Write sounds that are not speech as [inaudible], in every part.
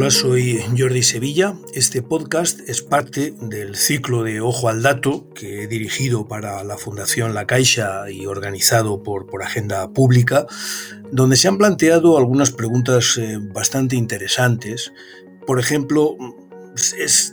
Hola, soy Jordi Sevilla. Este podcast es parte del ciclo de Ojo al Dato que he dirigido para la Fundación La Caixa y organizado por, por Agenda Pública, donde se han planteado algunas preguntas eh, bastante interesantes. Por ejemplo,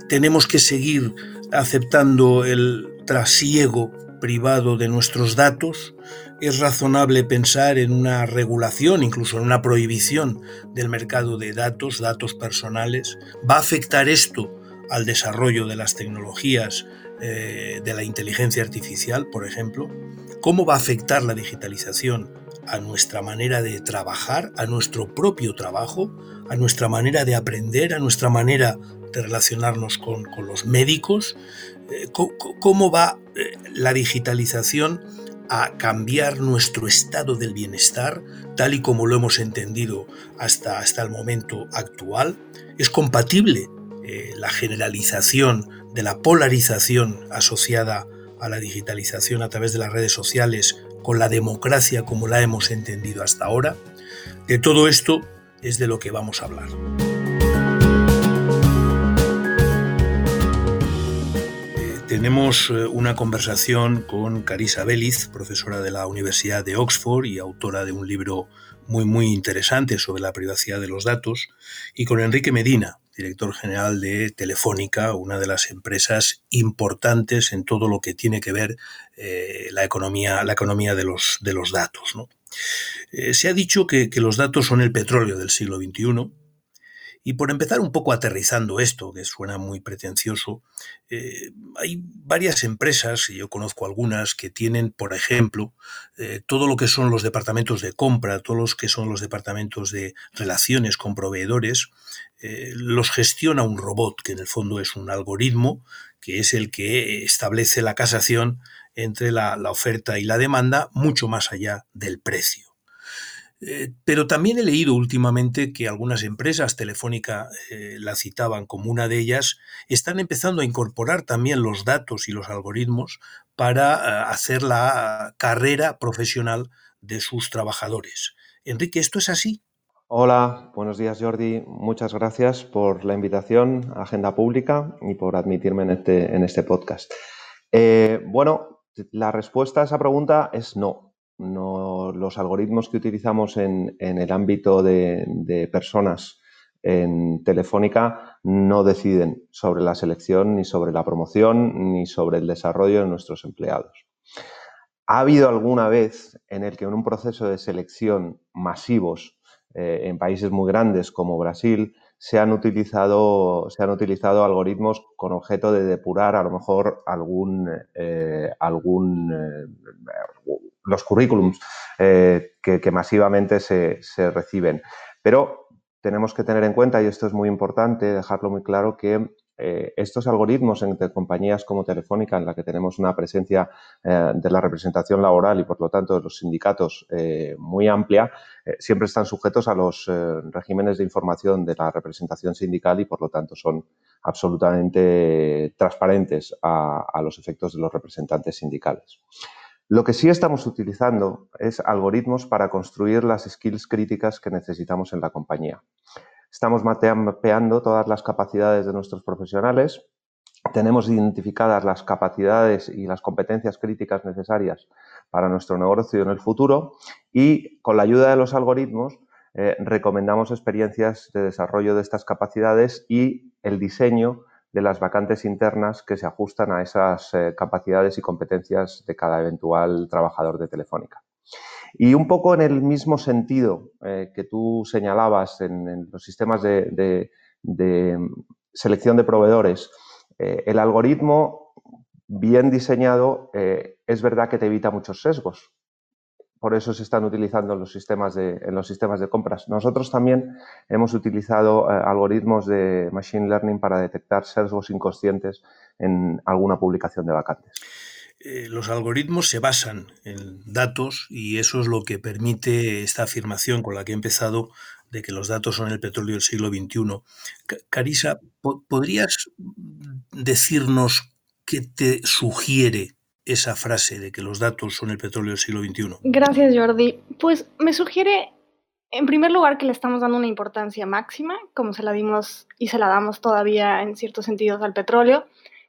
¿tenemos que seguir aceptando el trasiego privado de nuestros datos? Es razonable pensar en una regulación, incluso en una prohibición del mercado de datos, datos personales. ¿Va a afectar esto al desarrollo de las tecnologías eh, de la inteligencia artificial, por ejemplo? ¿Cómo va a afectar la digitalización a nuestra manera de trabajar, a nuestro propio trabajo, a nuestra manera de aprender, a nuestra manera de relacionarnos con, los médicos? Eh, ¿Cómo, va eh, la digitalización a cambiar nuestro estado del bienestar, tal y como lo hemos entendido hasta, hasta el momento actual? ¿Es compatible eh, la generalización de la polarización asociada a la digitalización a través de las redes sociales con la democracia como la hemos entendido hasta ahora? De todo esto es de lo que vamos a hablar. Tenemos eh, una conversación con Carisa Beliz, profesora de la Universidad de Oxford y autora de un libro muy muy interesante sobre la privacidad de los datos, y con Enrique Medina, director general de Telefónica, una de las empresas importantes en todo lo que tiene que ver eh, la economía, la economía de, los, de los datos. Eh, se ha dicho que los datos son el petróleo del siglo XXI y por empezar un poco aterrizando esto, que suena muy pretencioso, eh, hay varias empresas, y yo conozco algunas, que tienen, por ejemplo, eh, todo lo que son los departamentos de compra, todos los que son los departamentos de relaciones con proveedores, eh, los gestiona un robot, que en el fondo es un algoritmo, que es el que establece la casación entre la oferta y la demanda, mucho más allá del precio. Eh, pero también he leído últimamente que algunas empresas, Telefónica eh, la citaban como una de ellas, están empezando a incorporar también los datos y los algoritmos para eh, hacer la carrera profesional de sus trabajadores. Enrique, ¿esto es así? Hola, buenos días Jordi. Muchas gracias por la invitación a Agenda Pública y por admitirme en este, en este podcast. bueno, la respuesta a esa pregunta es no no, los algoritmos que utilizamos en, el ámbito de, personas en Telefónica no deciden sobre la selección, ni sobre la promoción, ni sobre el desarrollo de nuestros empleados. ¿Ha habido alguna vez en el que en un proceso de selección masivos eh, en países muy grandes como Brasil se han, utilizado, se han utilizado algoritmos con objeto de depurar a lo mejor algún, eh, algún eh, los currículums eh, que, masivamente se, reciben. Pero tenemos que tener en cuenta, y esto es muy importante, dejarlo muy claro, que eh, estos algoritmos entre compañías como Telefónica, en la que tenemos una presencia eh, de la representación laboral y, por lo tanto, de los sindicatos muy amplia, siempre están sujetos a los regímenes de información de la representación sindical y, por lo tanto, son absolutamente transparentes a los efectos de los representantes sindicales. Lo que sí estamos utilizando es algoritmos para construir las skills críticas que necesitamos en la compañía. Estamos mapeando todas las capacidades de nuestros profesionales, tenemos identificadas las capacidades y las competencias críticas necesarias para nuestro negocio en el futuro y con la ayuda de los algoritmos eh, recomendamos experiencias de desarrollo de estas capacidades y el diseño de las vacantes internas que se ajustan a esas eh, capacidades y competencias de cada eventual trabajador de Telefónica. Y un poco en el mismo sentido eh, que tú señalabas en, los sistemas de, selección de proveedores, eh, el algoritmo bien diseñado es verdad que te evita muchos sesgos por eso se están utilizando en los sistemas de, en los sistemas de compras. Nosotros también hemos utilizado eh, algoritmos de Machine Learning para detectar sesgos inconscientes en alguna publicación de vacantes. Eh, los algoritmos se basan en datos y eso es lo que permite esta afirmación con la que he empezado de que los datos son el petróleo del siglo XXI. Carisa, ¿podrías decirnos qué te sugiere esa frase de que los datos son el petróleo del siglo XXI? Gracias, Jordi. Pues me sugiere En primer lugar, que le estamos dando una importancia máxima, como se la dimos y se la damos todavía en ciertos sentidos al petróleo,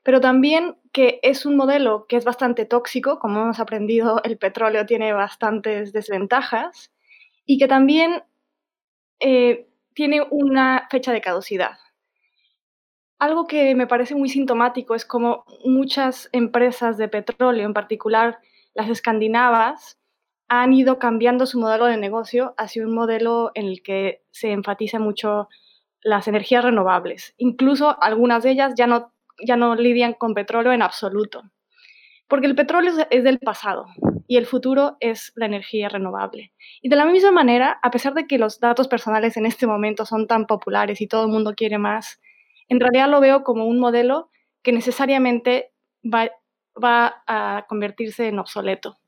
pero también que es un modelo que es bastante tóxico, como hemos aprendido, el petróleo tiene bastantes desventajas, y que también eh, tiene una fecha de caducidad. Algo que me parece muy sintomático es como muchas empresas de petróleo, en particular las escandinavas, han ido cambiando su modelo de negocio hacia un modelo en el que se enfatiza mucho las energías renovables. Incluso algunas de ellas ya no, ya no lidian con petróleo en absoluto. Porque el petróleo es del pasado y el futuro es la energía renovable. Y de la misma manera, a pesar de que los datos personales en este momento son tan populares y todo el mundo quiere más, en realidad lo veo como un modelo que necesariamente va, va a convertirse en obsoleto,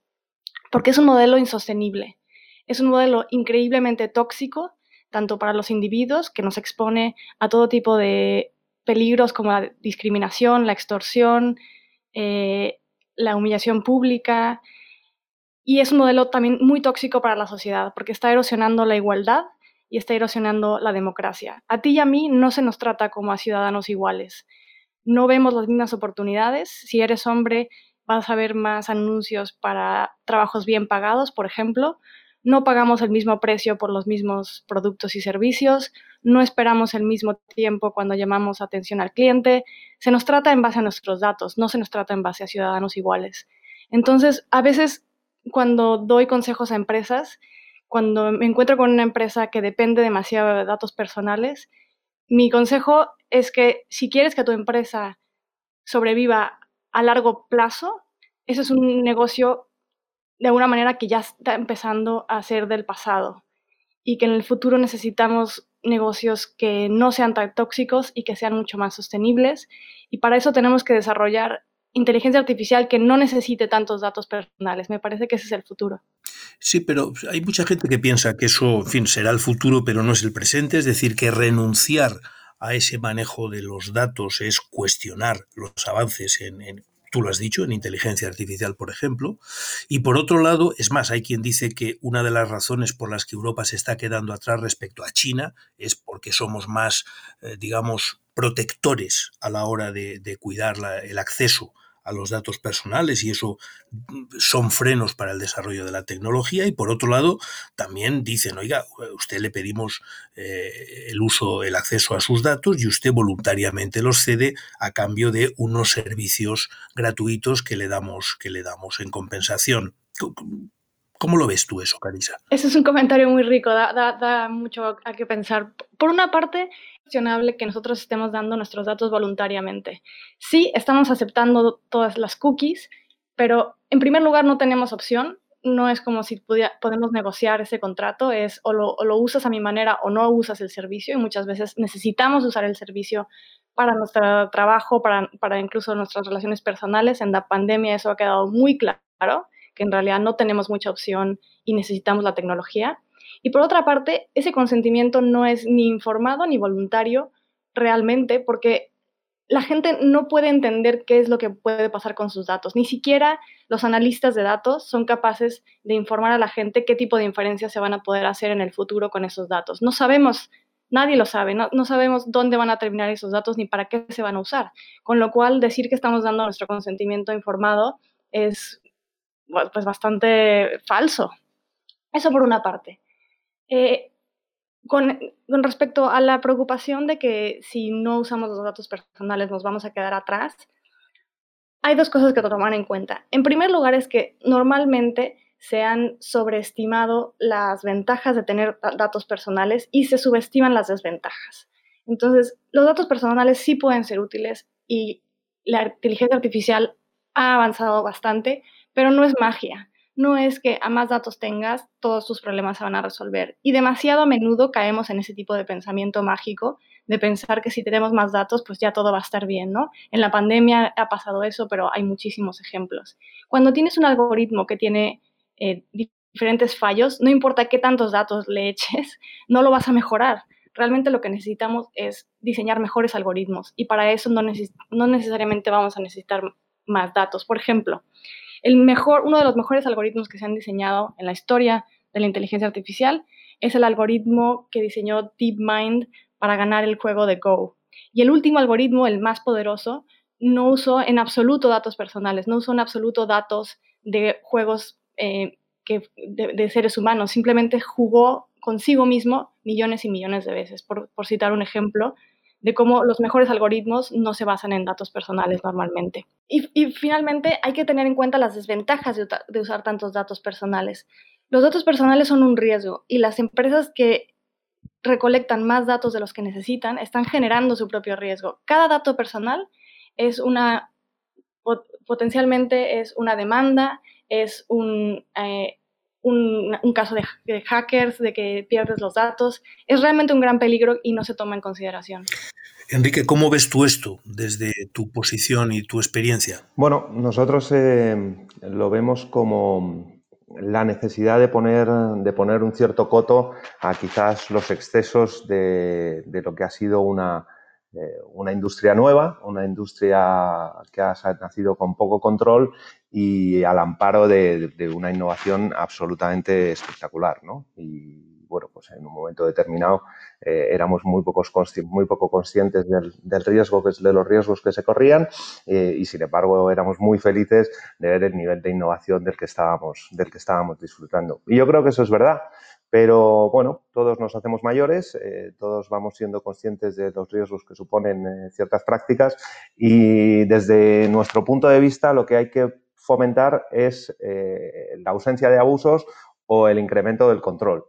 porque es un modelo insostenible, es un modelo increíblemente tóxico, tanto para los individuos, que nos expone a todo tipo de peligros como la discriminación, la extorsión, eh, la humillación pública, y es un modelo también muy tóxico para la sociedad, porque está erosionando la igualdad y está erosionando la democracia. A ti y a mí no se nos trata como a ciudadanos iguales. No vemos las mismas oportunidades. Si eres hombre, vas a ver más anuncios para trabajos bien pagados, por ejemplo. No pagamos el mismo precio por los mismos productos y servicios. No esperamos el mismo tiempo cuando llamamos atención al cliente. Se nos trata en base a nuestros datos, no se nos trata en base a ciudadanos iguales. Entonces, a veces cuando doy consejos a empresas, cuando me encuentro con una empresa que depende demasiado de datos personales, mi consejo es que si quieres que tu empresa sobreviva a largo plazo, eso es un negocio de alguna manera que ya está empezando a ser del pasado y que en el futuro necesitamos negocios que no sean tan tóxicos y que sean mucho más sostenibles. Y para eso tenemos que desarrollar inteligencia artificial que no necesite tantos datos personales. Me parece que ese es el futuro. Sí, pero hay mucha gente que piensa que eso, en fin, será el futuro, pero no es el presente, es decir, que renunciar a ese manejo de los datos es cuestionar los avances en, tú lo has dicho, en inteligencia artificial, por ejemplo. Y por otro lado, es más, hay quien dice que una de las razones por las que Europa se está quedando atrás respecto a China es porque somos más, eh, digamos, protectores a la hora de, cuidar el acceso a los datos personales y eso son frenos para el desarrollo de la tecnología y por otro lado también dicen, oiga, usted le pedimos eh, el uso, el acceso a sus datos y usted voluntariamente los cede a cambio de unos servicios gratuitos que le damos, que le damos en compensación. ¿Cómo lo ves tú eso, Carisa? Ese es un comentario muy rico, da, da mucho a qué pensar. Por una parte, que nosotros estemos dando nuestros datos voluntariamente. Sí, estamos aceptando todas las cookies, pero en primer lugar no tenemos opción. No es como si podemos negociar ese contrato, es o lo, o lo usas a mi manera o no usas el servicio y muchas veces necesitamos usar el servicio para nuestro trabajo, para, para incluso nuestras relaciones personales. En la pandemia eso ha quedado muy claro, que en realidad no tenemos mucha opción y necesitamos la tecnología. Y por otra parte, ese consentimiento no es ni informado ni voluntario realmente porque la gente no puede entender qué es lo que puede pasar con sus datos. Ni siquiera los analistas de datos son capaces de informar a la gente qué tipo de inferencias se van a poder hacer en el futuro con esos datos. No sabemos, nadie lo sabe, no, no sabemos dónde van a terminar esos datos ni para qué se van a usar. Con lo cual, decir que estamos dando nuestro consentimiento informado es pues bastante falso. Eso por una parte. Eh, con, respecto a la preocupación de que si no usamos los datos personales nos vamos a quedar atrás, hay dos cosas que tomar en cuenta. En primer lugar es que normalmente se han sobreestimado las ventajas de tener datos personales y se subestiman las desventajas. Entonces, los datos personales sí pueden ser útiles y la inteligencia artificial ha avanzado bastante, pero no es magia no es que a más datos tengas, todos tus problemas se van a resolver. Y demasiado a menudo caemos en ese tipo de pensamiento mágico, de pensar que si tenemos más datos, pues ya todo va a estar bien, ¿no? En la pandemia ha pasado eso, pero hay muchísimos ejemplos. Cuando tienes un algoritmo que tiene eh, diferentes fallos, no importa qué tantos datos le eches, [laughs] no lo vas a mejorar. Realmente lo que necesitamos es diseñar mejores algoritmos y para eso no, no necesariamente vamos a necesitar más datos. Por ejemplo, el mejor, uno de los mejores algoritmos que se han diseñado en la historia de la inteligencia artificial es el algoritmo que diseñó DeepMind para ganar el juego de Go. Y el último algoritmo, el más poderoso, no usó en absoluto datos personales, no usó en absoluto datos de juegos eh, que, de, seres humanos, simplemente jugó consigo mismo millones y millones de veces, por, citar un ejemplo de cómo los mejores algoritmos no se basan en datos personales normalmente. Y, finalmente hay que tener en cuenta las desventajas de usar tantos datos personales. Los datos personales son un riesgo y las empresas que recolectan más datos de los que necesitan están generando su propio riesgo. Cada dato personal es una, potencialmente es una demanda, es un, eh, un, caso de, hackers, de que pierdes los datos. Es realmente un gran peligro y no se toma en consideración. Enrique, ¿cómo ves tú esto desde tu posición y tu experiencia? Bueno, nosotros eh, lo vemos como la necesidad de poner, de poner un cierto coto a quizás los excesos de, de lo que ha sido una, eh, una industria nueva, una industria que ha nacido con poco control y al amparo de, una innovación absolutamente espectacular. ¿no? Y bueno, pues en un momento determinado eh, éramos muy, pocos muy poco conscientes del, riesgo, de los riesgos que se corrían eh, y sin embargo éramos muy felices de ver el nivel de innovación del que estábamos, del que estábamos disfrutando. Y yo creo que eso es verdad. Pero bueno, todos nos hacemos mayores, eh, todos vamos siendo conscientes de los riesgos que suponen eh, ciertas prácticas y desde nuestro punto de vista lo que hay que fomentar es eh, la ausencia de abusos o el incremento del control.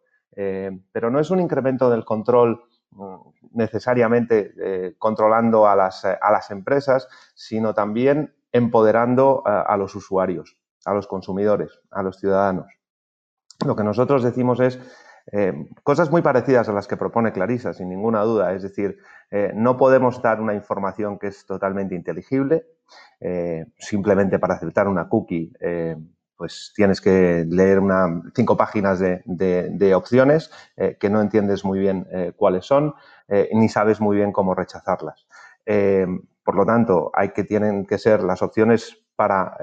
pero no es un incremento del control mm, necesariamente controlando a las, a las, empresas, sino también empoderando a los usuarios, a los consumidores, a los ciudadanos. Lo que nosotros decimos es eh, cosas muy parecidas a las que propone Clarisa, sin ninguna duda. Es decir, eh, no podemos dar una información que es totalmente inteligible. Eh, simplemente para aceptar una cookie, pues tienes que leer cinco páginas de, opciones que no entiendes muy bien cuáles son, ni sabes muy bien cómo rechazarlas. por lo tanto, hay que tienen que ser las opciones para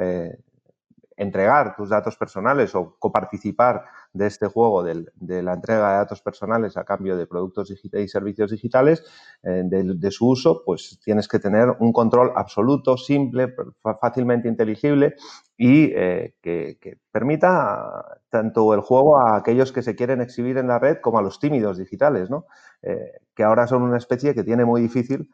entregar tus datos personales o coparticipar de este juego de la entrega de datos personales a cambio de productos y servicios digitales, eh, de, su uso, pues tienes que tener un control absoluto, simple, fácilmente inteligible y eh, que, permita tanto el juego a aquellos que se quieren exhibir en la red como a los tímidos digitales, ¿no? Eh, que ahora son una especie que tiene muy difícil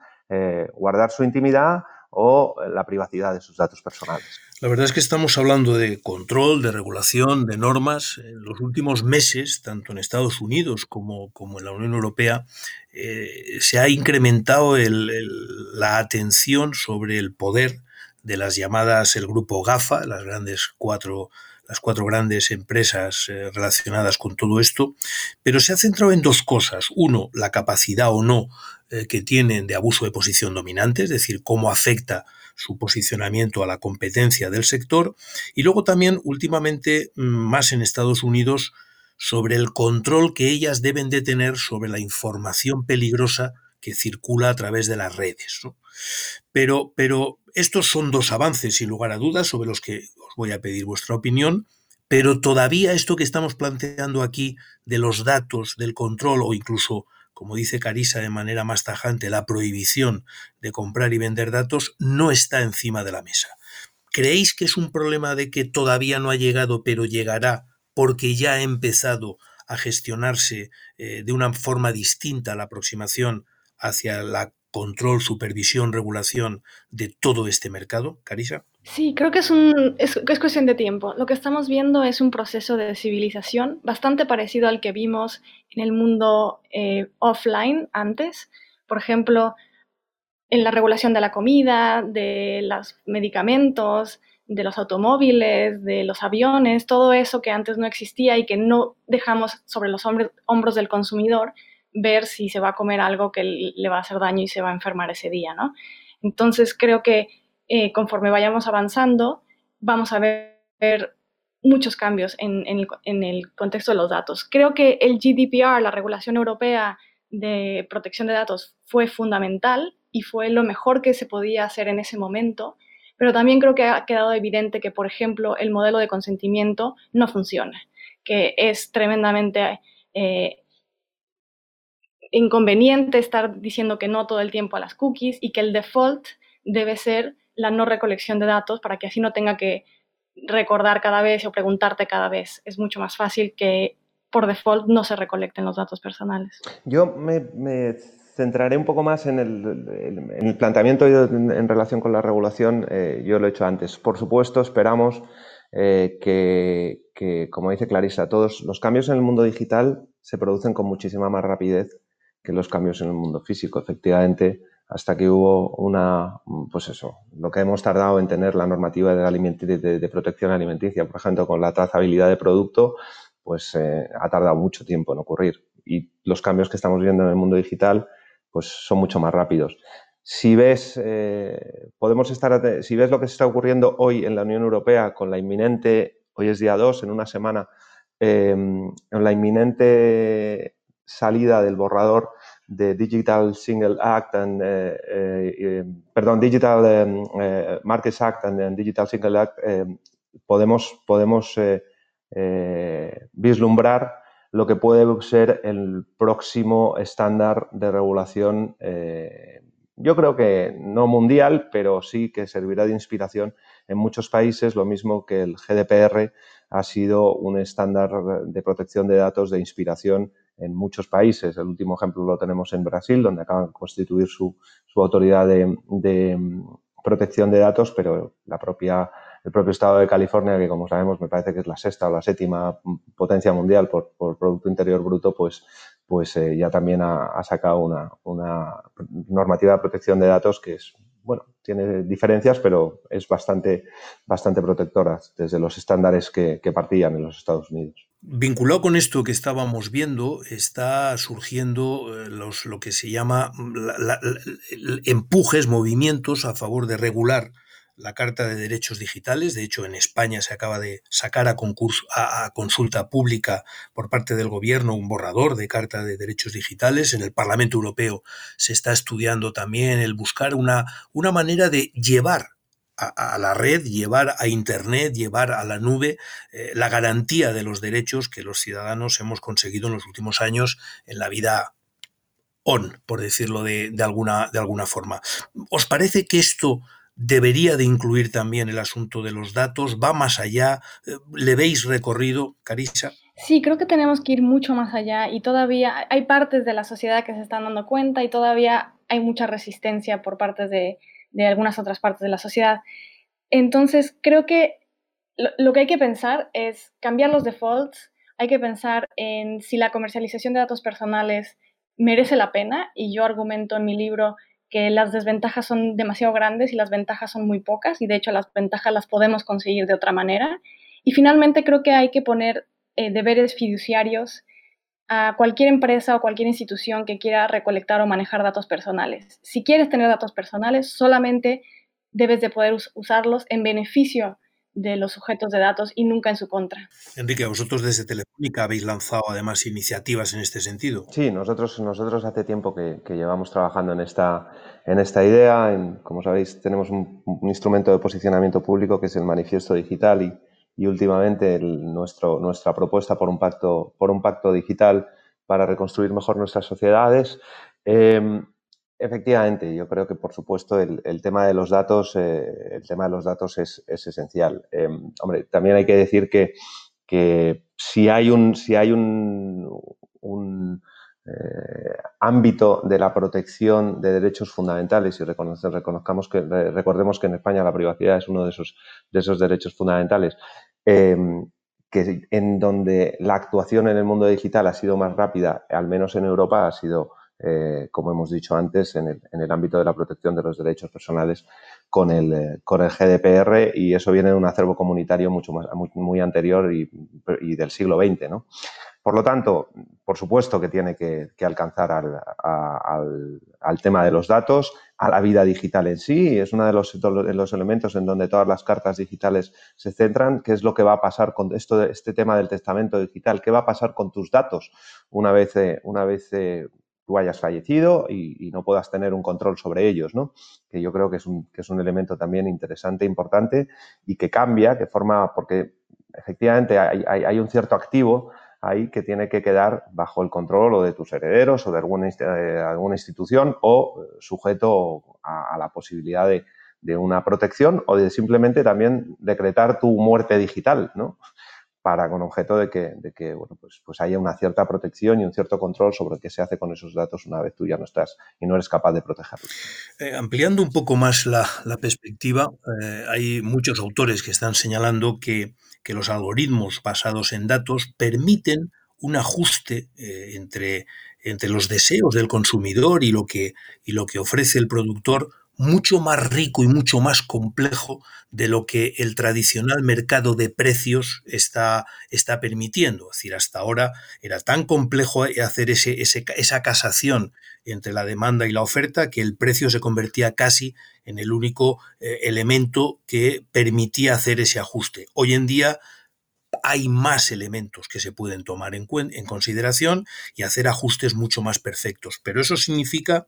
guardar su intimidad o la privacidad de sus datos personales. La verdad es que estamos hablando de control, de regulación, de normas. En los últimos meses, tanto en Estados Unidos como, en la Unión Europea, eh, se ha incrementado la atención sobre el poder de las llamadas el grupo GAFA, las grandes cuatro las cuatro grandes empresas eh, relacionadas con todo esto, pero se ha centrado en dos cosas. Uno, la capacidad o no eh, que tienen de abuso de posición dominante, es decir, cómo afecta su posicionamiento a la competencia del sector, y luego también últimamente mm, más en Estados Unidos sobre el control que ellas deben de tener sobre la información peligrosa que circula a través de las redes. Pero, pero estos son dos avances, sin lugar a dudas, sobre los que os voy a pedir vuestra opinión, pero todavía esto que estamos planteando aquí de los datos, del control o incluso como dice Carisa de manera más tajante, la prohibición de comprar y vender datos no está encima de la mesa. ¿Creéis que es un problema de que todavía no ha llegado, pero llegará porque ya ha empezado a gestionarse eh, de una forma distinta la aproximación hacia la control, supervisión, regulación de todo este mercado, Carisa? Sí, creo que es, un, es, cuestión de tiempo. Lo que estamos viendo es un proceso de civilización bastante parecido al que vimos en el mundo eh, offline antes. Por ejemplo, en la regulación de la comida, de los medicamentos, de los automóviles, de los aviones, todo eso que antes no existía y que no dejamos sobre los hombros del consumidor ver si se va a comer algo que le va a hacer daño y se va a enfermar ese día, ¿no? Entonces creo que eh, conforme vayamos avanzando, vamos a ver, muchos cambios en, el, contexto de los datos. Creo que el GDPR, la regulación europea de protección de datos, fue fundamental y fue lo mejor que se podía hacer en ese momento, pero también creo que ha quedado evidente que, por ejemplo, el modelo de consentimiento no funciona que es tremendamente eh, inconveniente estar diciendo que no todo el tiempo a las cookies y que el default debe ser la no recolección de datos para que así no tenga que recordar cada vez o preguntarte cada vez. Es mucho más fácil que por default no se recolecten los datos personales. Yo me, centraré un poco más en el, planteamiento en, relación con la regulación. Eh, yo lo he hecho antes. Por supuesto, esperamos eh, que, como dice Clarisa, todos los cambios en el mundo digital se producen con muchísima más rapidez que los cambios en el mundo físico. Efectivamente, hasta que hubo una, pues eso, lo que hemos tardado en tener la normativa de, de, protección alimenticia, por ejemplo, con la trazabilidad de producto, pues eh, ha tardado mucho tiempo en ocurrir. Y los cambios que estamos viendo en el mundo digital, pues son mucho más rápidos. Si ves, eh, podemos estar, si ves lo que se está ocurriendo hoy en la Unión Europea con la inminente, hoy es día 2, en una semana, eh, la inminente salida del borrador de Digital Single Act and, eh, eh, perdón, Digital eh, Markets Act and, Digital Single Act, podemos, podemos vislumbrar lo que puede ser el próximo estándar de regulación, yo creo que no mundial, pero sí que servirá de inspiración en muchos países, lo mismo que el GDPR ha sido un estándar de protección de datos de inspiración en muchos países. El último ejemplo lo tenemos en Brasil, donde acaban de constituir su, autoridad de, protección de datos, pero la propia, el propio estado de California, que como sabemos me parece que es la sexta o la séptima potencia mundial por, Producto Interior Bruto, pues, pues eh, ya también ha, sacado una, una normativa de protección de datos que es bueno, tiene diferencias, pero es bastante, bastante protectora desde los estándares que, partían en los Estados Unidos. Vinculado con esto que estábamos viendo, está surgiendo eh, lo que se llama empujes, movimientos a favor de regular la Carta de Derechos Digitales. De hecho, en España se acaba de sacar a, concurso, a, consulta pública por parte del Gobierno un borrador de Carta de Derechos Digitales. En el Parlamento Europeo se está estudiando también el buscar una, una manera de llevar a, la red, llevar a Internet, llevar a la nube eh, la garantía de los derechos que los ciudadanos hemos conseguido en los últimos años en la vida on, por decirlo de, de, alguna, de alguna forma. ¿Os parece que esto debería de incluir también el asunto de los datos, va más allá, eh, ¿le veis recorrido, Carisa? Sí, creo que tenemos que ir mucho más allá y todavía hay partes de la sociedad que se están dando cuenta y todavía hay mucha resistencia por parte de, algunas otras partes de la sociedad. Entonces, creo que lo, lo que hay que pensar es cambiar los defaults, hay que pensar en si la comercialización de datos personales merece la pena y yo argumento en mi libro que las desventajas son demasiado grandes y las ventajas son muy pocas y de hecho las ventajas las podemos conseguir de otra manera. Y finalmente creo que hay que poner eh, deberes fiduciarios a cualquier empresa o cualquier institución que quiera recolectar o manejar datos personales. Si quieres tener datos personales, solamente debes de poder usarlos en beneficio de los sujetos de datos y nunca en su contra. Enrique, vosotros desde Telefónica habéis lanzado además iniciativas en este sentido. Sí, nosotros, nosotros hace tiempo que, llevamos trabajando en esta, en esta idea. como sabéis, tenemos un, instrumento de posicionamiento público que es el manifiesto digital y, y últimamente nuestro, nuestra propuesta por un, pacto, por un pacto digital para reconstruir mejor nuestras sociedades. Em, Efectivamente, yo creo que por supuesto el, tema de los datos, eh, el tema de los datos es, esencial. Em, hombre, también hay que decir que, que si hay un, si hay un, un eh, ámbito de la protección de derechos fundamentales y reconozcamos que recordemos que en España la privacidad es uno de esos, de esos derechos fundamentales. Em, que en donde la actuación en el mundo digital ha sido más rápida, al menos en Europa, ha sido eh, como hemos dicho antes, en el, ámbito de la protección de los derechos personales con el, eh, con el GDPR y eso viene de un acervo comunitario mucho más, muy, anterior y, del siglo XX. ¿no? Por lo tanto, por supuesto que tiene que, alcanzar al, al, tema de los datos, a la vida digital en sí, es uno de los, elementos en donde todas las cartas digitales se centran, qué es lo que va a pasar con esto, este tema del testamento digital, qué va a pasar con tus datos una vez, eh, una vez tú hayas fallecido y, no puedas tener un control sobre ellos, ¿no? Que yo creo que es un, que es un elemento también interesante, importante y que cambia, que forma, porque efectivamente hay, un cierto activo ahí que tiene que quedar bajo el control o de tus herederos o de alguna, alguna institución o sujeto a, la posibilidad de, de, una protección o de simplemente también decretar tu muerte digital, ¿no? para con objeto de que, de que bueno, pues, pues haya una cierta protección y un cierto control sobre qué se hace con esos datos una vez tú ya no estás y no eres capaz de protegerlos. Eh, ampliando un poco más la, perspectiva, eh, hay muchos autores que están señalando que, que, los algoritmos basados en datos permiten un ajuste eh, entre, entre los deseos del consumidor y lo que, y lo que ofrece el productor mucho más rico y mucho más complejo de lo que el tradicional mercado de precios está, está permitiendo. Es decir, hasta ahora era tan complejo hacer ese, esa casación entre la demanda y la oferta que el precio se convertía casi en el único eh, elemento que permitía hacer ese ajuste. Hoy en día hay más elementos que se pueden tomar en, en consideración y hacer ajustes mucho más perfectos. Pero eso significa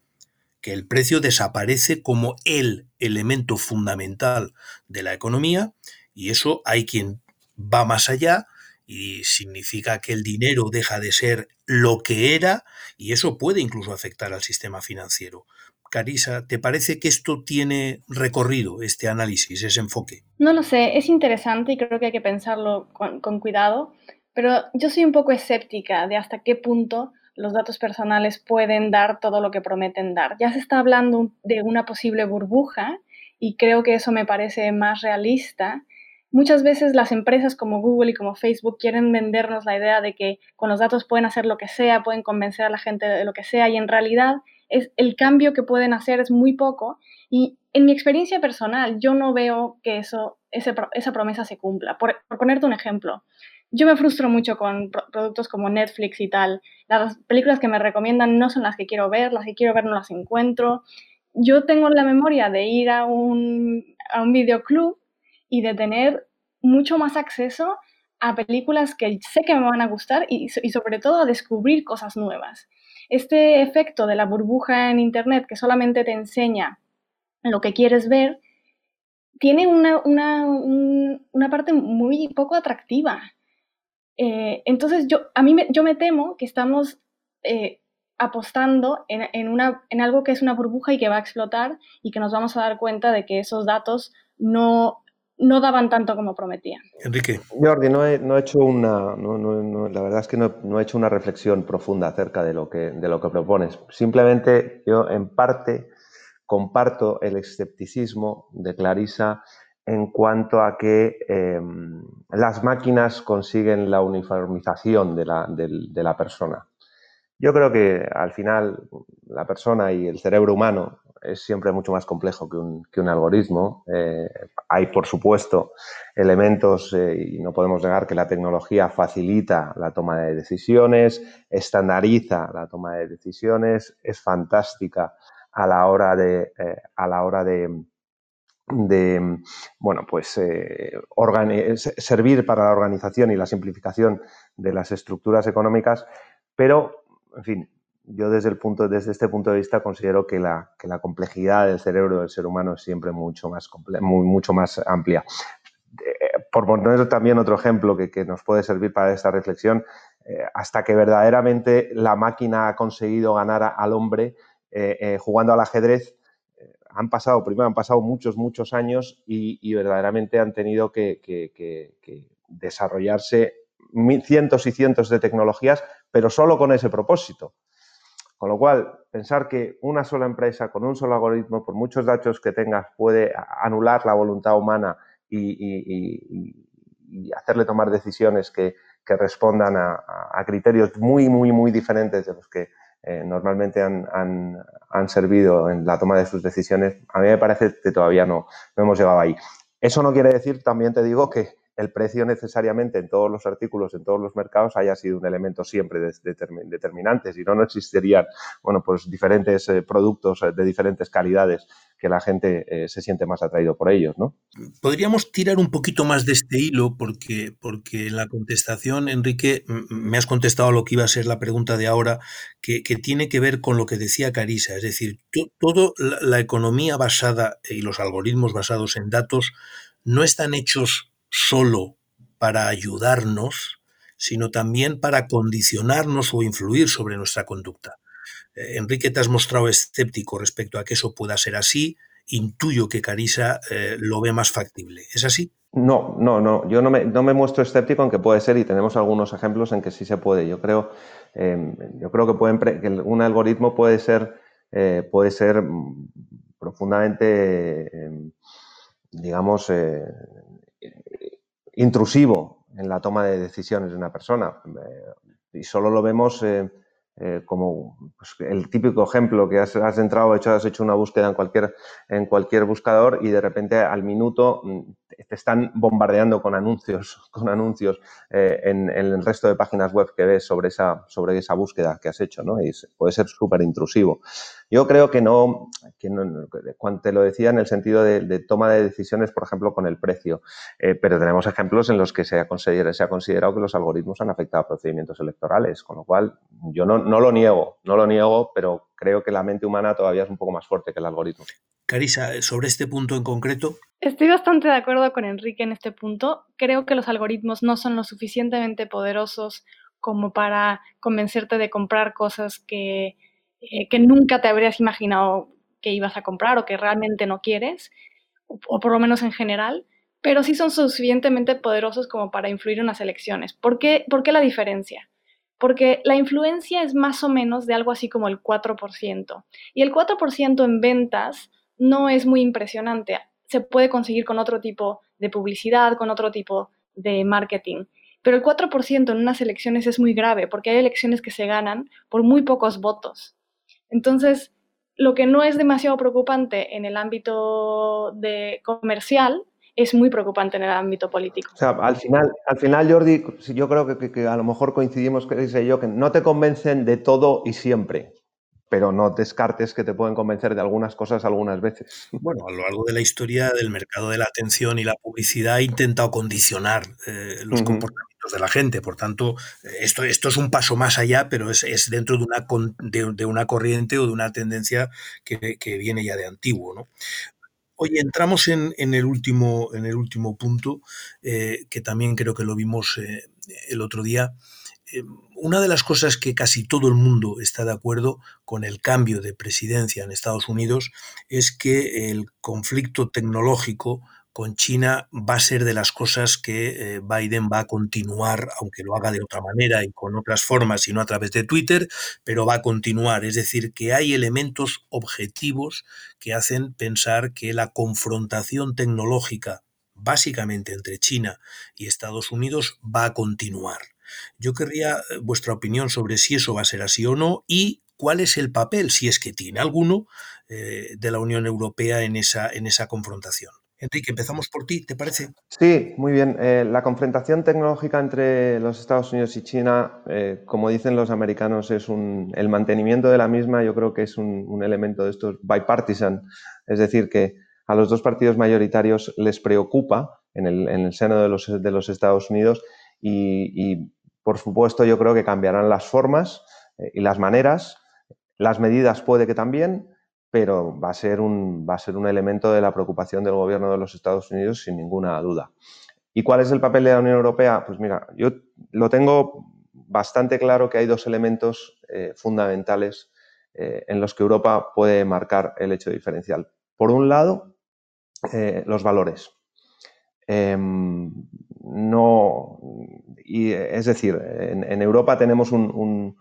que el precio desaparece como el elemento fundamental de la economía y eso hay quien va más allá y significa que el dinero deja de ser lo que era y eso puede incluso afectar al sistema financiero. Carisa, ¿te parece que esto tiene recorrido, este análisis, ese enfoque? No lo sé, es interesante y creo que hay que pensarlo con, con cuidado, pero yo soy un poco escéptica de hasta qué punto los datos personales pueden dar todo lo que prometen dar. Ya se está hablando de una posible burbuja y creo que eso me parece más realista. Muchas veces las empresas como Google y como Facebook quieren vendernos la idea de que con los datos pueden hacer lo que sea, pueden convencer a la gente de lo que sea y en realidad es el cambio que pueden hacer es muy poco y en mi experiencia personal yo no veo que eso, esa promesa se cumpla. por ponerte un ejemplo, yo me frustro mucho con productos como Netflix y tal. Las películas que me recomiendan no son las que quiero ver, las que quiero ver no las encuentro. Yo tengo la memoria de ir a un, a un videoclub y de tener mucho más acceso a películas que sé que me van a gustar y, sobre todo a descubrir cosas nuevas. Este efecto de la burbuja en Internet que solamente te enseña lo que quieres ver, tiene una, una, una parte muy poco atractiva. Eh, entonces, yo, a mí me, yo me temo que estamos eh, apostando en, una, en algo que es una burbuja y que va a explotar y que nos vamos a dar cuenta de que esos datos no, no daban tanto como prometían. Enrique. Jordi, no he, no he hecho una, no, no, la verdad es que no, he hecho una reflexión profunda acerca de lo, que, de lo que propones. Simplemente yo en parte comparto el escepticismo de Clarisa en cuanto a que em, las máquinas consiguen la uniformización de la, persona. Yo creo que al final la persona y el cerebro humano es siempre mucho más complejo que un, algoritmo. Eh, hay, por supuesto, elementos, eh, y no podemos negar que la tecnología facilita la toma de decisiones, estandariza la toma de decisiones, es fantástica a la hora de, eh, a la hora de de, bueno, pues eh, servir para la organización y la simplificación de las estructuras económicas, pero, en fin, yo desde, el punto, desde este punto de vista considero que la, que la complejidad del cerebro del ser humano es siempre mucho más, mucho más amplia. Eh, por poner también otro ejemplo que, que, nos puede servir para esta reflexión, eh, hasta que verdaderamente la máquina ha conseguido ganar al hombre jugando al ajedrez, han pasado, primero han pasado muchos, muchos años y, verdaderamente han tenido que, desarrollarse cientos y cientos de tecnologías, pero solo con ese propósito. Con lo cual, pensar que una sola empresa con un solo algoritmo, por muchos datos que tengas, puede anular la voluntad humana y, hacerle tomar decisiones que, respondan a, a, criterios muy, muy, muy diferentes de los que eh, normalmente han, servido en la toma de sus decisiones, a mí me parece que todavía no, no hemos llegado ahí. Eso no quiere decir, también te digo, que el precio necesariamente en todos los artículos, en todos los mercados, haya sido un elemento siempre determinante. Si no, no existirían bueno, pues diferentes eh, productos eh, de diferentes calidades que la gente eh, se siente más atraído por ellos. ¿no? Podríamos tirar un poquito más de este hilo porque, porque en la contestación, Enrique, me has contestado lo que iba a ser la pregunta de ahora, que, tiene que ver con lo que decía Carisa. Es decir, toda la economía basada y los algoritmos basados en datos no están hechos solo para ayudarnos, sino también para condicionarnos o influir sobre nuestra conducta. Eh, Enrique, te has mostrado escéptico respecto a que eso pueda ser así. Intuyo que Carisa eh, lo ve más factible. ¿Es así? No, no, no. Yo no me, no me, muestro escéptico en que puede ser y tenemos algunos ejemplos en que sí se puede. Yo creo, em, yo creo que, pueden, que, un algoritmo puede ser, eh, puede ser profundamente, em, digamos, intrusivo en la toma de decisiones de una persona. y solo lo vemos eh, como pues, el típico ejemplo que has, entrado, hecho, has hecho una búsqueda en cualquier, en cualquier buscador y de repente al minuto mm, te están bombardeando con anuncios, [laughs] con anuncios eh, en, el resto de páginas web que ves sobre esa, sobre esa búsqueda que has hecho, ¿no? Y puede ser súper intrusivo. Yo creo que no, que cuando te lo decía en el sentido de, toma de decisiones, por ejemplo, con el precio, eh, pero tenemos ejemplos en los que se ha, considerado, se ha considerado que los algoritmos han afectado a procedimientos electorales, con lo cual yo no, no lo niego, no lo niego, pero creo que la mente humana todavía es un poco más fuerte que el algoritmo. Carisa, sobre este punto en concreto. Estoy bastante de acuerdo con Enrique en este punto. Creo que los algoritmos no son lo suficientemente poderosos como para convencerte de comprar cosas que, eh, que nunca te habrías imaginado que ibas a comprar o que realmente no quieres, o, por lo menos en general, pero sí son suficientemente poderosos como para influir en las elecciones. ¿Por qué, ¿Por qué la diferencia? Porque la influencia es más o menos de algo así como el 4%. Y el 4% en ventas no es muy impresionante. Se puede conseguir con otro tipo de publicidad, con otro tipo de marketing. Pero el 4% en unas elecciones es muy grave porque hay elecciones que se ganan por muy pocos votos. Entonces, lo que no es demasiado preocupante en el ámbito de comercial es muy preocupante en el ámbito político. O sea, al final, al final Jordi, yo creo que, a lo mejor coincidimos, que dice yo, que no te convencen de todo y siempre, pero no descartes que te pueden convencer de algunas cosas algunas veces. Bueno, a lo largo de la historia del mercado de la atención y la publicidad ha intentado condicionar eh, los comportamientos de la gente. Por tanto, esto, esto es un paso más allá, pero es, dentro de una, de, una corriente o de una tendencia que, que viene ya de antiguo. ¿no? Oye, entramos en, el, último, en el último punto, eh, que también creo que lo vimos eh, el otro día. Eh, una de las cosas que casi todo el mundo está de acuerdo con el cambio de presidencia en Estados Unidos es que el conflicto tecnológico con China va a ser de las cosas que eh, Biden va a continuar, aunque lo haga de otra manera y con otras formas y no a través de Twitter, pero va a continuar. Es decir, que hay elementos objetivos que hacen pensar que la confrontación tecnológica, básicamente entre China y Estados Unidos, va a continuar. Yo querría eh, vuestra opinión sobre si eso va a ser así o no y cuál es el papel, si es que tiene alguno, eh, de la Unión Europea en esa, en esa confrontación. Enrique, empezamos por ti, ¿te parece? Sí, muy bien. Eh, la confrontación tecnológica entre los Estados Unidos y China, eh, como dicen los americanos, es un, el mantenimiento de la misma, yo creo que es un, elemento de estos bipartisan, es decir, que a los dos partidos mayoritarios les preocupa en el, seno de los, Estados Unidos y, por supuesto, yo creo que cambiarán las formas eh, y las maneras, las medidas puede que también, pero va a, ser un, va a ser un elemento de la preocupación del gobierno de los Estados Unidos sin ninguna duda. ¿Y cuál es el papel de la Unión Europea? Pues mira, yo lo tengo bastante claro que hay dos elementos eh, fundamentales eh, en los que Europa puede marcar el hecho diferencial. Por un lado, eh, los valores. Em, no, es decir, en, Europa tenemos un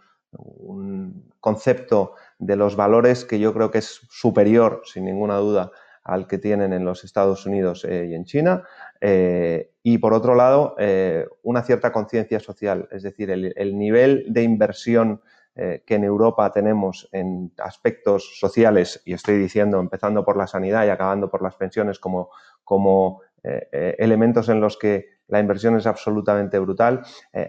concepto de los valores que yo creo que es superior, sin ninguna duda, al que tienen en los Estados Unidos eh, y en China. Eh, y por otro lado, eh, una cierta conciencia social, es decir, el, nivel de inversión que en Europa tenemos en aspectos sociales, y estoy diciendo, empezando por la sanidad y acabando por las pensiones como, como elementos en los que la inversión es absolutamente brutal,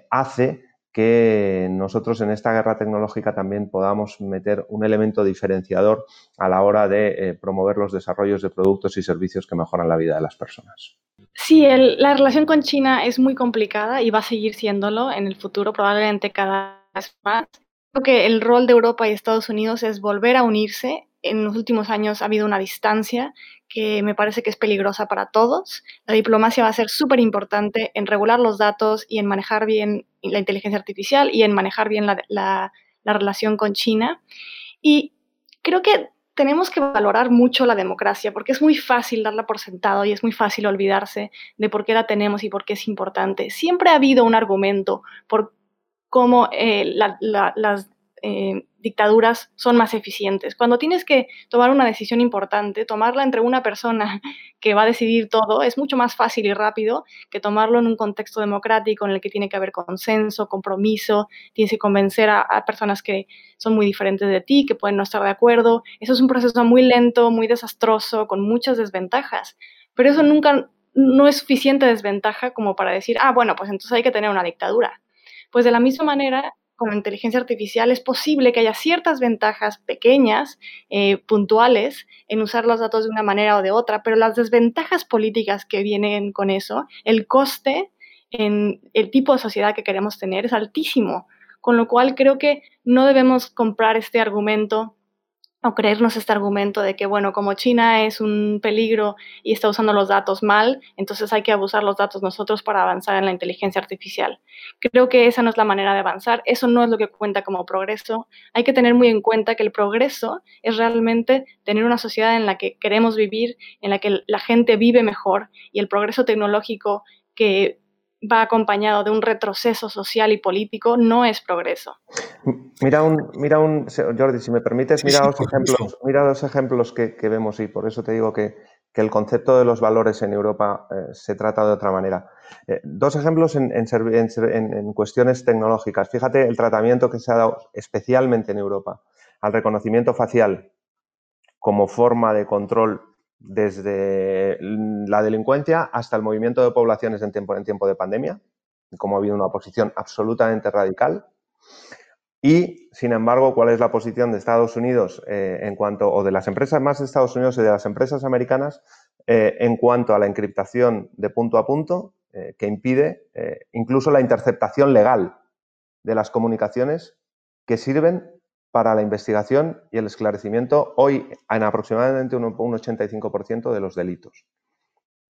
hace que nosotros en esta guerra tecnológica también podamos meter un elemento diferenciador a la hora de eh, promover los desarrollos de productos y servicios que mejoran la vida de las personas. Sí, la relación con China es muy complicada y va a seguir siéndolo en el futuro, probablemente cada vez más. Creo que el rol de Europa y Estados Unidos es volver a unirse en los últimos años ha habido una distancia que me parece que es peligrosa para todos. La diplomacia va a ser súper importante en regular los datos y en manejar bien la inteligencia artificial y en manejar bien la, la, la relación con China. Y creo que tenemos que valorar mucho la democracia porque es muy fácil darla por sentado y es muy fácil olvidarse de por qué la tenemos y por qué es importante. Siempre ha habido un argumento por cómo eh, las eh, dictaduras son más eficientes. Cuando tienes que tomar una decisión importante, tomarla entre una persona [laughs] que va a decidir todo es mucho más fácil y rápido que tomarlo en un contexto democrático en el que tiene que haber consenso, compromiso, tienes que convencer a, a personas que son muy diferentes de ti, que pueden no estar de acuerdo. Eso es un proceso muy lento, muy desastroso, con muchas desventajas. Pero eso nunca, no es suficiente desventaja como para decir, ah, bueno, pues entonces hay que tener una dictadura. Pues de la misma manera, con la inteligencia artificial es posible que haya ciertas ventajas pequeñas, eh, puntuales, en usar los datos de una manera o de otra, pero las desventajas políticas que vienen con eso, el coste en el tipo de sociedad que queremos tener es altísimo, con lo cual creo que no debemos comprar este argumento creernos este argumento de que, bueno, como China es un peligro y está usando los datos mal, entonces hay que abusar los datos nosotros para avanzar en la inteligencia artificial. Creo que esa no es la manera de avanzar, eso no es lo que cuenta como progreso. Hay que tener muy en cuenta que el progreso es realmente tener una sociedad en la que queremos vivir, en la que la gente vive mejor y el progreso tecnológico que va acompañado de un retroceso social y político no es progreso. Mira un, mira un Jordi, si me permites, mira dos ejemplos, mira dos ejemplos que, vemos y por eso te digo que, el concepto de los valores en Europa eh, se trata de otra manera. Eh, dos ejemplos en, en, cuestiones tecnológicas. Fíjate el tratamiento que se ha dado especialmente en Europa al reconocimiento facial como forma de control desde la delincuencia hasta el movimiento de poblaciones en tiempo, en tiempo de pandemia, como ha habido una posición absolutamente radical. Y, sin embargo, ¿cuál es la posición de Estados Unidos eh, en cuanto, o de las empresas más de Estados Unidos y de las empresas americanas eh, en cuanto a la encriptación de punto a punto eh, que impide incluso la interceptación legal de las comunicaciones que sirven para la investigación y el esclarecimiento hoy en aproximadamente un, 85% de los delitos.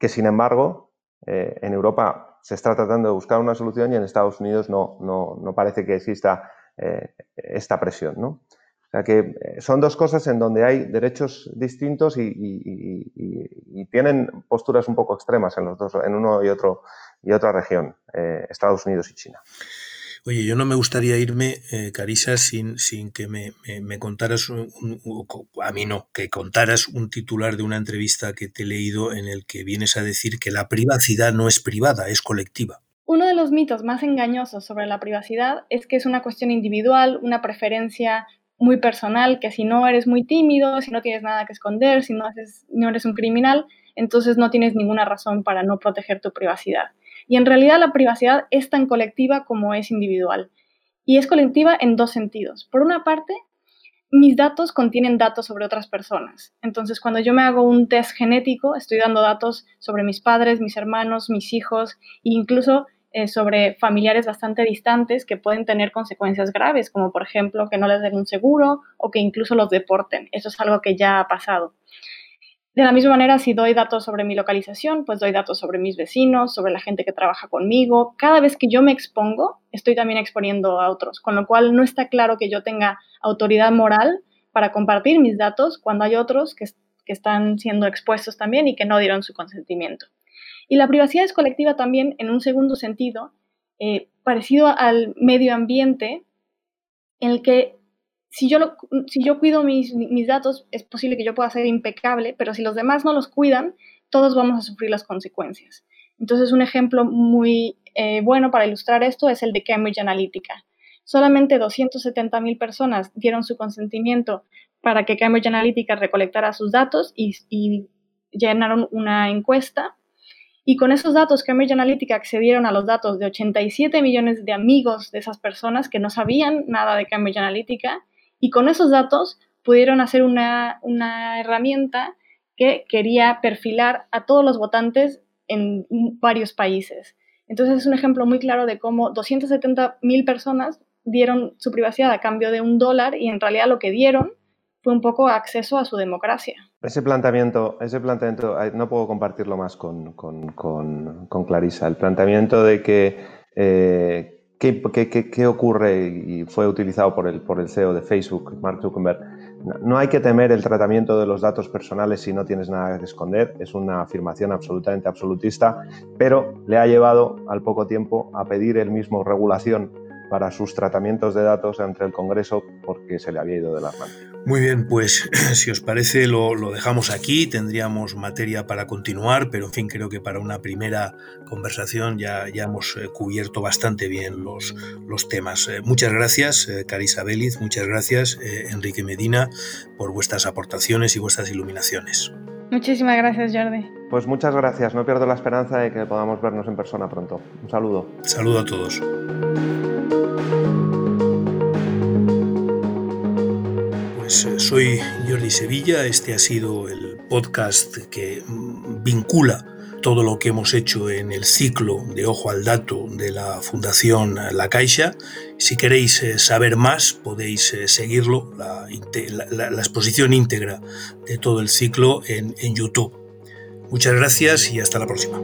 Que sin embargo, eh, en Europa se está tratando de buscar una solución y en Estados Unidos no, no, parece que exista eh, esta presión. ¿no? O sea que eh, son dos cosas en donde hay derechos distintos y, tienen posturas un poco extremas en los dos, en uno y otro y otra región, Estados Unidos y China. Oye, yo no me gustaría irme, eh, Carisa, sin, sin que me, contaras, un, a mí no, que contaras un titular de una entrevista que te he leído en el que vienes a decir que la privacidad no es privada, es colectiva. Uno de los mitos más engañosos sobre la privacidad es que es una cuestión individual, una preferencia muy personal, que si no eres muy tímido, si no tienes nada que esconder, si no, haces, no eres un criminal, entonces no tienes ninguna razón para no proteger tu privacidad. Y en realidad la privacidad es tan colectiva como es individual. Y es colectiva en dos sentidos. Por una parte, mis datos contienen datos sobre otras personas. Entonces, cuando yo me hago un test genético, estoy dando datos sobre mis padres, mis hermanos, mis hijos e incluso eh, sobre familiares bastante distantes que pueden tener consecuencias graves, como por ejemplo que no les den un seguro o que incluso los deporten. Eso es algo que ya ha pasado. De la misma manera, si doy datos sobre mi localización, pues doy datos sobre mis vecinos, sobre la gente que trabaja conmigo. Cada vez que yo me expongo, estoy también exponiendo a otros, con lo cual no está claro que yo tenga autoridad moral para compartir mis datos cuando hay otros que, están siendo expuestos también y que no dieron su consentimiento. Y la privacidad es colectiva también en un segundo sentido, eh, parecido al medio ambiente, en el que si yo, cuido mis, datos, es posible que yo pueda ser impecable, pero si los demás no los cuidan, todos vamos a sufrir las consecuencias. Entonces, un ejemplo muy eh, bueno para ilustrar esto es el de Cambridge Analytica. Solamente 270.000 personas dieron su consentimiento para que Cambridge Analytica recolectara sus datos y, y llenaron una encuesta. Y con esos datos, Cambridge Analytica accedieron a los datos de 87 millones de amigos de esas personas que no sabían nada de Cambridge Analytica y con esos datos pudieron hacer una, herramienta que quería perfilar a todos los votantes en varios países. Entonces es un ejemplo muy claro de cómo 270 mil personas dieron su privacidad a cambio de un dólar y en realidad lo que dieron fue un poco acceso a su democracia. Ese planteamiento, ese planteamiento no puedo compartirlo más con, Clarisa. El planteamiento de que eh, ¿Qué, ocurre y fue utilizado por el, por el CEO de Facebook, Mark Zuckerberg? No hay que temer el tratamiento de los datos personales si no tienes nada que esconder. Es una afirmación absolutamente absolutista, pero le ha llevado al poco tiempo a pedir el mismo regulación para sus tratamientos de datos ante el Congreso porque se le había ido de las manos. Muy bien, pues [clears throat] si os parece lo, dejamos aquí, tendríamos materia para continuar, pero en fin, creo que para una primera conversación ya, ya hemos eh, cubierto bastante bien los, los temas. Eh, muchas gracias, eh, Carisa Beliz, muchas gracias, Enrique Medina, por vuestras aportaciones y vuestras iluminaciones. Muchísimas gracias, Jordi. Pues muchas gracias, no pierdo la esperanza de que podamos vernos en persona pronto. Un saludo. Saludo a todos. Pues eh, soy Jordi Sevilla, este ha sido el podcast que mm, vincula todo lo que hemos hecho en el ciclo de Ojo al Dato de la Fundación La Caixa. Si queréis eh, saber más, podéis eh, seguirlo, la, exposición íntegra de todo el ciclo en YouTube. Muchas gracias y hasta la próxima.